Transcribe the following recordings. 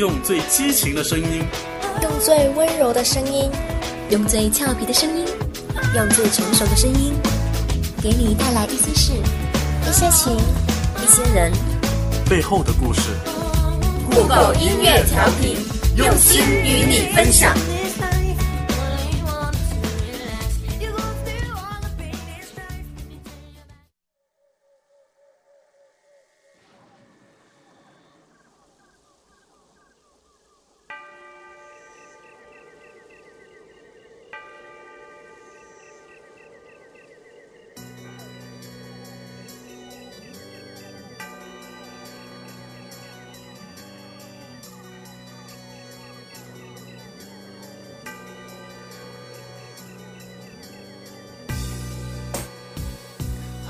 用最激情的声音，用最温柔的声音，用最俏皮的声音，用最成熟的声音，给你带来一些事、一些情、一些人。背后的故事。酷狗音乐调频，用心与你分享。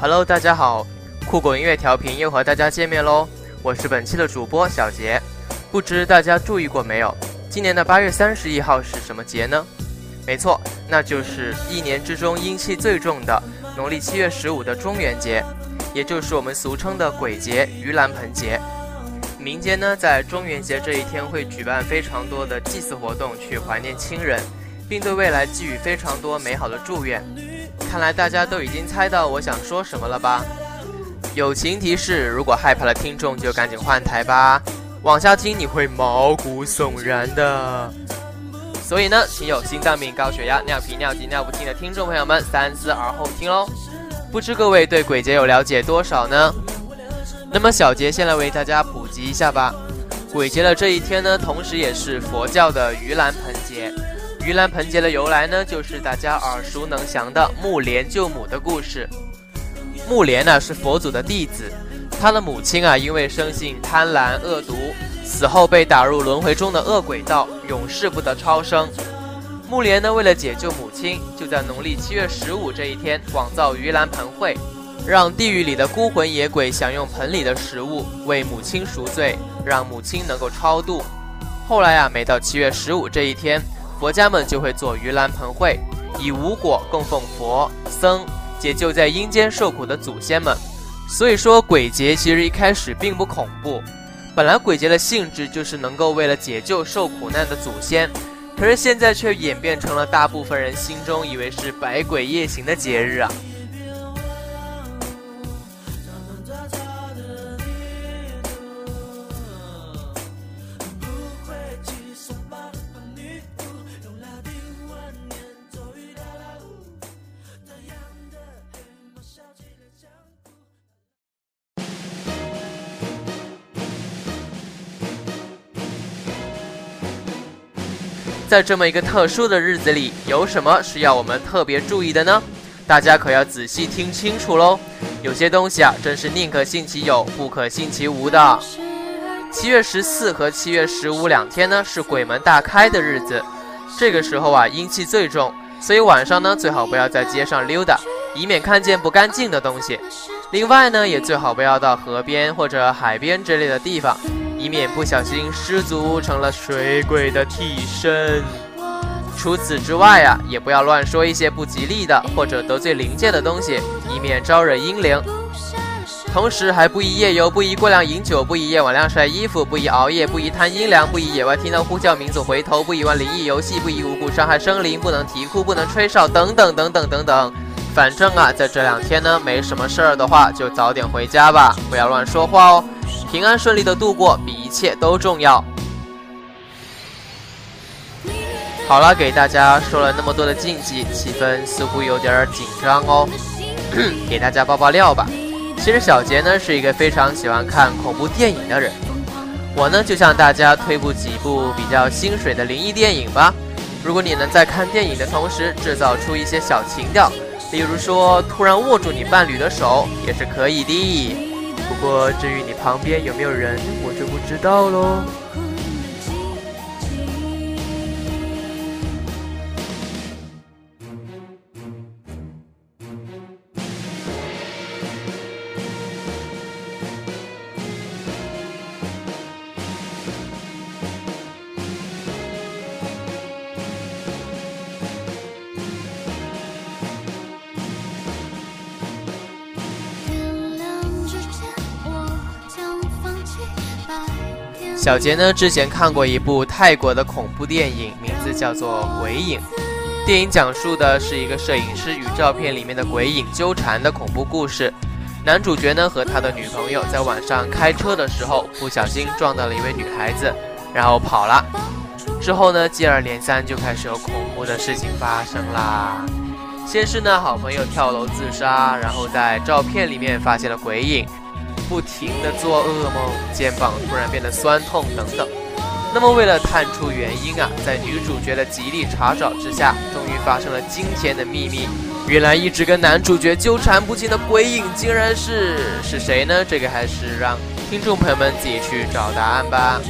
Hello，大家好，酷狗音乐调频又和大家见面喽！我是本期的主播小杰。不知大家注意过没有，今年的八月三十一号是什么节呢？没错，那就是一年之中阴气最重的农历七月十五的中元节，也就是我们俗称的鬼节——盂兰盆节。民间呢，在中元节这一天会举办非常多的祭祀活动，去怀念亲人，并对未来寄予非常多美好的祝愿。看来大家都已经猜到我想说什么了吧？友情提示：如果害怕的听众就赶紧换台吧，往下听你会毛骨悚然的。所以呢，请有心脏病、高血压、尿频、尿急、尿不尽的听众朋友们三思而后听喽。不知各位对鬼节有了解多少呢？那么小杰先来为大家普及一下吧。鬼节的这一天呢，同时也是佛教的盂兰盆节。盂兰盆节的由来呢，就是大家耳熟能详的木莲救母的故事。木莲呢是佛祖的弟子，他的母亲啊因为生性贪婪恶毒，死后被打入轮回中的恶鬼道，永世不得超生。木莲呢为了解救母亲，就在农历七月十五这一天广造盂兰盆会，让地狱里的孤魂野鬼享用盆里的食物，为母亲赎罪，让母亲能够超度。后来啊，每到七月十五这一天。佛家们就会做盂兰盆会，以无果供奉佛僧，解救在阴间受苦的祖先们。所以说，鬼节其实一开始并不恐怖。本来鬼节的性质就是能够为了解救受苦难的祖先，可是现在却演变成了大部分人心中以为是百鬼夜行的节日啊。在这么一个特殊的日子里，有什么是要我们特别注意的呢？大家可要仔细听清楚喽！有些东西啊，真是宁可信其有，不可信其无的。七月十四和七月十五两天呢，是鬼门大开的日子，这个时候啊，阴气最重，所以晚上呢，最好不要在街上溜达，以免看见不干净的东西。另外呢，也最好不要到河边或者海边之类的地方。以免不小心失足成了水鬼的替身。除此之外啊，也不要乱说一些不吉利的或者得罪灵界的东西，以免招惹阴灵。同时还不宜夜游，不宜过量饮酒，不宜夜晚晾晒衣服，不宜熬夜，不宜贪阴凉，不宜野外听到呼叫名字回头，不宜玩灵异游戏，不宜无故伤害生灵，不能啼哭，不能吹哨，等等等等等等。反正啊，在这两天呢，没什么事儿的话，就早点回家吧，不要乱说话哦。平安顺利的度过比一切都重要。好了，给大家说了那么多的禁忌，气氛似乎有点紧张哦。给大家爆爆料吧。其实小杰呢是一个非常喜欢看恐怖电影的人。我呢就向大家推布几部比较心水的灵异电影吧。如果你能在看电影的同时制造出一些小情调，例如说突然握住你伴侣的手，也是可以的。不过，至于你旁边有没有人，我就不知道喽。小杰呢之前看过一部泰国的恐怖电影，名字叫做《鬼影》。电影讲述的是一个摄影师与照片里面的鬼影纠缠的恐怖故事。男主角呢和他的女朋友在晚上开车的时候，不小心撞到了一位女孩子，然后跑了。之后呢，接二连三就开始有恐怖的事情发生啦。先是呢，好朋友跳楼自杀，然后在照片里面发现了鬼影。不停地做噩梦，肩膀突然变得酸痛等等。那么为了探出原因啊，在女主角的极力查找之下，终于发生了惊天的秘密。原来一直跟男主角纠缠不清的鬼影，竟然是是谁呢？这个还是让听众朋友们自己去找答案吧。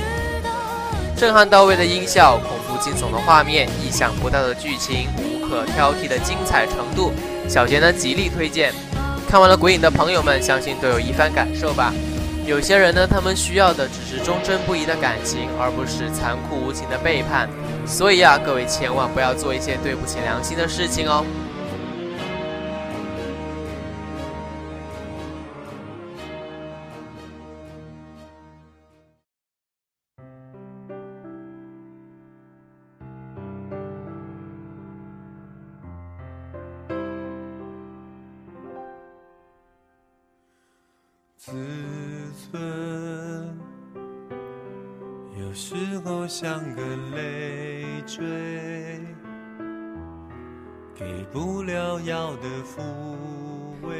震撼到位的音效，恐怖惊悚的画面，意想不到的剧情，无可挑剔的精彩程度，小杰呢极力推荐。看完了《鬼影》的朋友们，相信都有一番感受吧。有些人呢，他们需要的只是忠贞不移的感情，而不是残酷无情的背叛。所以啊，各位千万不要做一些对不起良心的事情哦。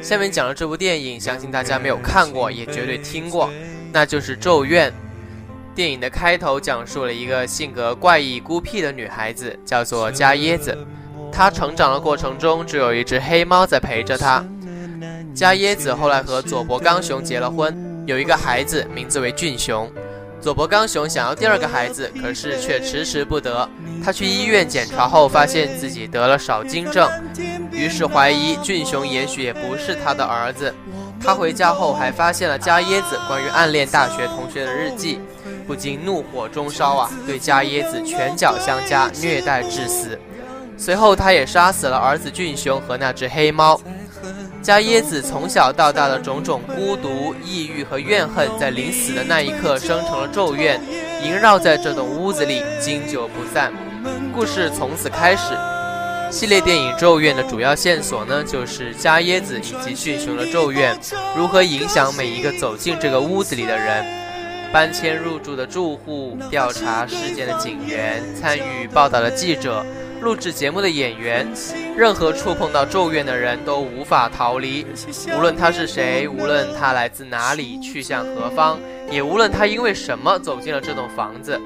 下面讲的这部电影，相信大家没有看过，也绝对听过，那就是《咒怨》。电影的开头讲述了一个性格怪异、孤僻的女孩子，叫做加椰子。她成长的过程中，只有一只黑猫在陪着她。加椰子后来和佐伯刚雄结了婚，有一个孩子，名字为俊雄。佐伯刚雄想要第二个孩子，可是却迟迟不得。他去医院检查后，发现自己得了少精症，于是怀疑俊雄也许也不是他的儿子。他回家后还发现了加椰子关于暗恋大学同学的日记，不禁怒火中烧啊，对加椰子拳脚相加，虐待致死。随后，他也杀死了儿子俊雄和那只黑猫。加椰子从小到大的种种孤独、抑郁和怨恨，在临死的那一刻生成了咒怨，萦绕在这栋屋子里，经久不散。故事从此开始。系列电影《咒怨》的主要线索呢，就是加椰子以及俊雄的咒怨如何影响每一个走进这个屋子里的人。搬迁入住的住户、调查事件的警员、参与报道的记者。录制节目的演员，任何触碰到咒怨的人都无法逃离，无论他是谁，无论他来自哪里，去向何方，也无论他因为什么走进了这栋房子。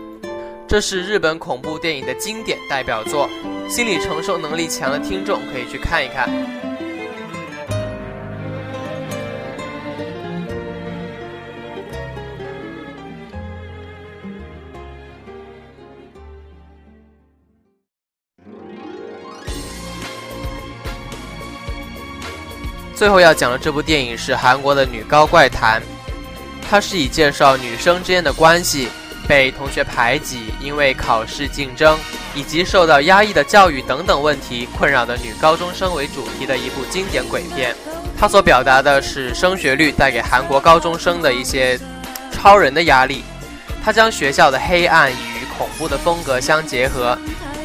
这是日本恐怖电影的经典代表作，心理承受能力强的听众可以去看一看。最后要讲的这部电影是韩国的《女高怪谈》，它是以介绍女生之间的关系、被同学排挤、因为考试竞争以及受到压抑的教育等等问题困扰的女高中生为主题的一部经典鬼片。它所表达的是升学率带给韩国高中生的一些超人的压力。它将学校的黑暗与恐怖的风格相结合。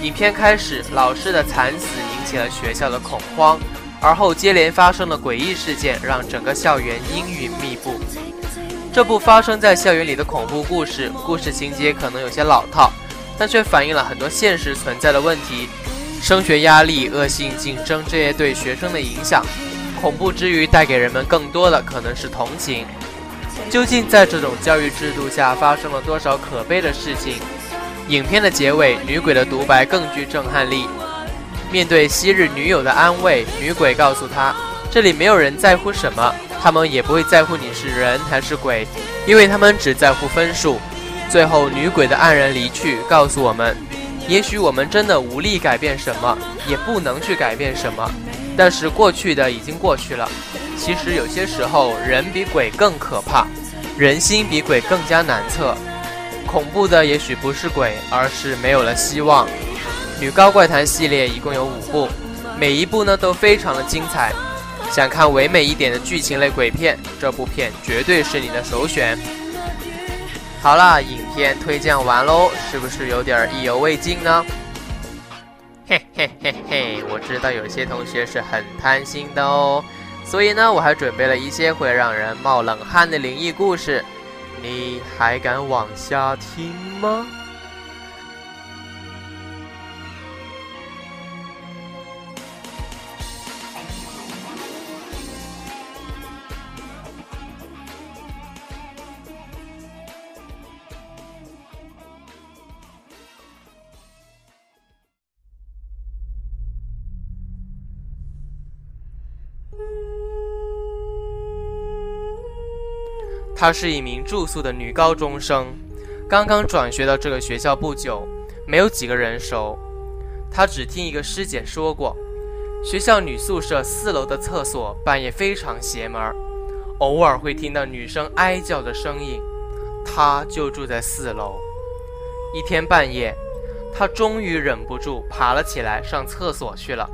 影片开始，老师的惨死引起了学校的恐慌。而后接连发生的诡异事件，让整个校园阴云密布。这部发生在校园里的恐怖故事，故事情节可能有些老套，但却反映了很多现实存在的问题：升学压力、恶性竞争这些对学生的影响。恐怖之余，带给人们更多的可能是同情。究竟在这种教育制度下，发生了多少可悲的事情？影片的结尾，女鬼的独白更具震撼力。面对昔日女友的安慰，女鬼告诉他：“这里没有人在乎什么，他们也不会在乎你是人还是鬼，因为他们只在乎分数。”最后，女鬼的黯然离去，告诉我们：也许我们真的无力改变什么，也不能去改变什么，但是过去的已经过去了。其实有些时候，人比鬼更可怕，人心比鬼更加难测。恐怖的也许不是鬼，而是没有了希望。女高怪谈系列一共有五部，每一部呢都非常的精彩。想看唯美一点的剧情类鬼片，这部片绝对是你的首选。好啦，影片推荐完喽，是不是有点意犹未尽呢？嘿嘿嘿嘿，我知道有些同学是很贪心的哦，所以呢，我还准备了一些会让人冒冷汗的灵异故事，你还敢往下听吗？她是一名住宿的女高中生，刚刚转学到这个学校不久，没有几个人熟。她只听一个师姐说过，学校女宿舍四楼的厕所半夜非常邪门儿，偶尔会听到女生哀叫的声音。她就住在四楼。一天半夜，她终于忍不住爬了起来上厕所去了。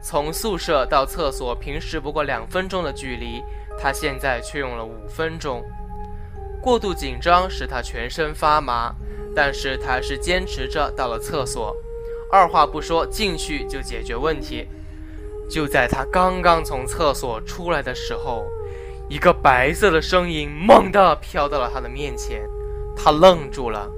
从宿舍到厕所平时不过两分钟的距离。他现在却用了五分钟，过度紧张使他全身发麻，但是他还是坚持着到了厕所，二话不说进去就解决问题。就在他刚刚从厕所出来的时候，一个白色的身影猛地飘到了他的面前，他愣住了，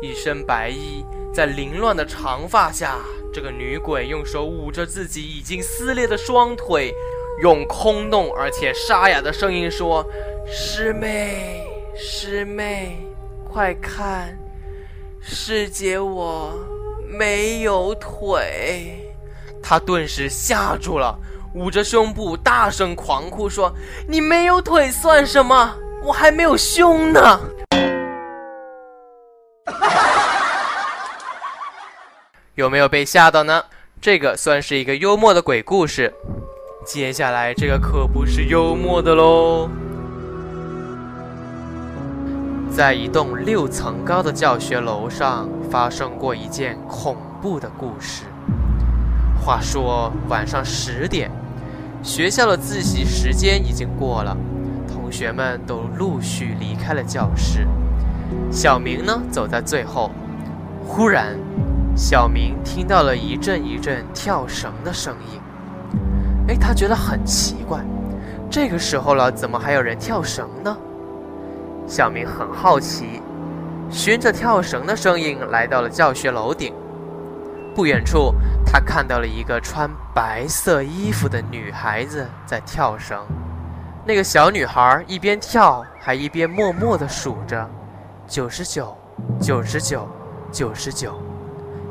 一身白衣在凌乱的长发下，这个女鬼用手捂着自己已经撕裂的双腿。用空洞而且沙哑的声音说：“师妹，师妹，快看，师姐我没有腿。”他顿时吓住了，捂着胸部大声狂哭说：“你没有腿算什么？我还没有胸呢！” 有没有被吓到呢？这个算是一个幽默的鬼故事。接下来这个可不是幽默的喽，在一栋六层高的教学楼上发生过一件恐怖的故事。话说晚上十点，学校的自习时间已经过了，同学们都陆续离开了教室。小明呢，走在最后。忽然，小明听到了一阵一阵跳绳的声音。哎，他觉得很奇怪，这个时候了，怎么还有人跳绳呢？小明很好奇，循着跳绳的声音来到了教学楼顶。不远处，他看到了一个穿白色衣服的女孩子在跳绳。那个小女孩一边跳，还一边默默地数着：九十九，九十九，九十九。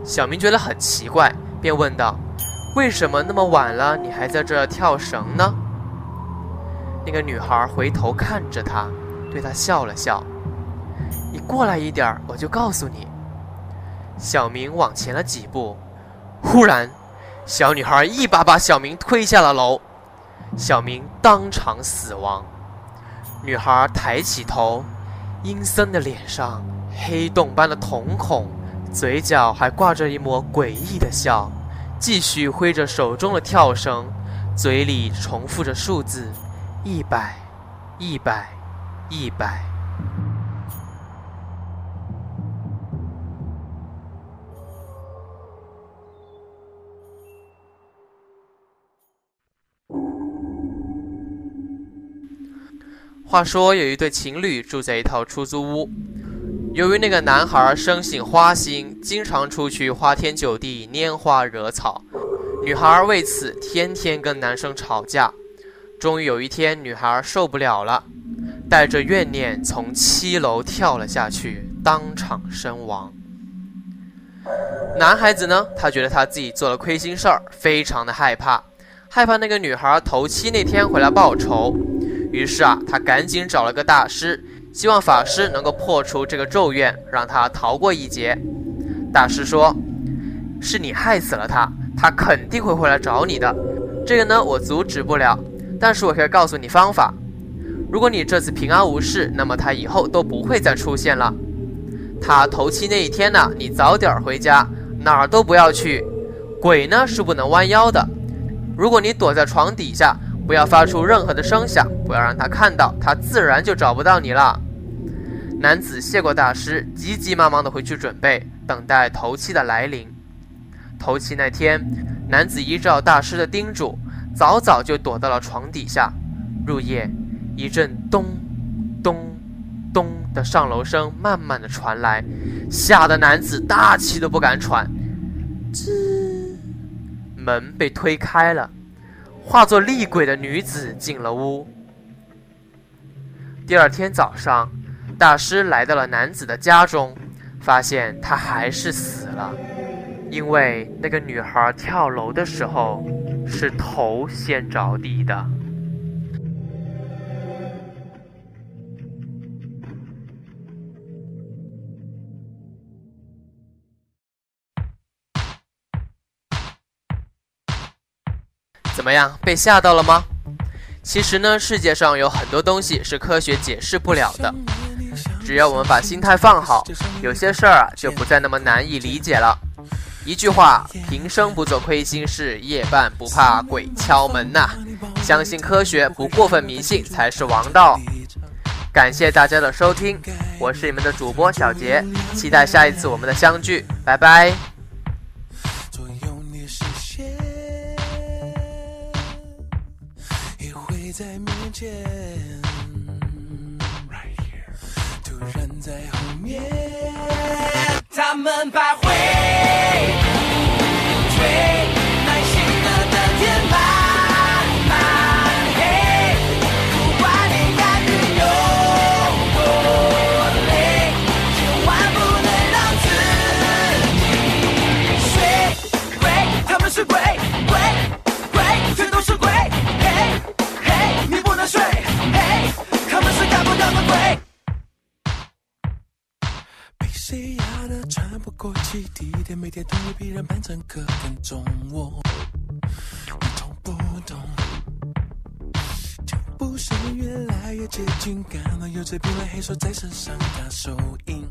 小明觉得很奇怪，便问道。为什么那么晚了，你还在这跳绳呢？那个女孩回头看着他，对他笑了笑。你过来一点，我就告诉你。小明往前了几步，忽然，小女孩一把把小明推下了楼，小明当场死亡。女孩抬起头，阴森的脸上黑洞般的瞳孔，嘴角还挂着一抹诡异的笑。继续挥着手中的跳绳，嘴里重复着数字：一百，一百，一百。话说，有一对情侣住在一套出租屋。由于那个男孩生性花心，经常出去花天酒地、拈花惹草，女孩为此天天跟男生吵架。终于有一天，女孩受不了了，带着怨念从七楼跳了下去，当场身亡。男孩子呢，他觉得他自己做了亏心事儿，非常的害怕，害怕那个女孩头七那天回来报仇，于是啊，他赶紧找了个大师。希望法师能够破除这个咒怨，让他逃过一劫。大师说：“是你害死了他，他肯定会回来找你的。这个呢，我阻止不了，但是我可以告诉你方法。如果你这次平安无事，那么他以后都不会再出现了。他头七那一天呢，你早点回家，哪儿都不要去。鬼呢是不能弯腰的。如果你躲在床底下，不要发出任何的声响，不要让他看到，他自然就找不到你了。”男子谢过大师，急急忙忙地回去准备，等待头七的来临。头七那天，男子依照大师的叮嘱，早早就躲到了床底下。入夜，一阵咚咚咚的上楼声慢慢的传来，吓得男子大气都不敢喘。吱，门被推开了，化作厉鬼的女子进了屋。第二天早上，大师来到了男子的家中，发现他还是死了，因为那个女孩跳楼的时候是头先着地的。怎么样，被吓到了吗？其实呢，世界上有很多东西是科学解释不了的。只要我们把心态放好，有些事儿啊就不再那么难以理解了。一句话，平生不做亏心事，夜半不怕鬼敲门呐。相信科学，不过分迷信才是王道。感谢大家的收听，我是你们的主播小杰，期待下一次我们的相聚，拜拜。在面前，他们把每天都有别人扮成客跟踪我，你懂不懂？脚步声越来越接近，感到有只冰冷黑手在身上打手印，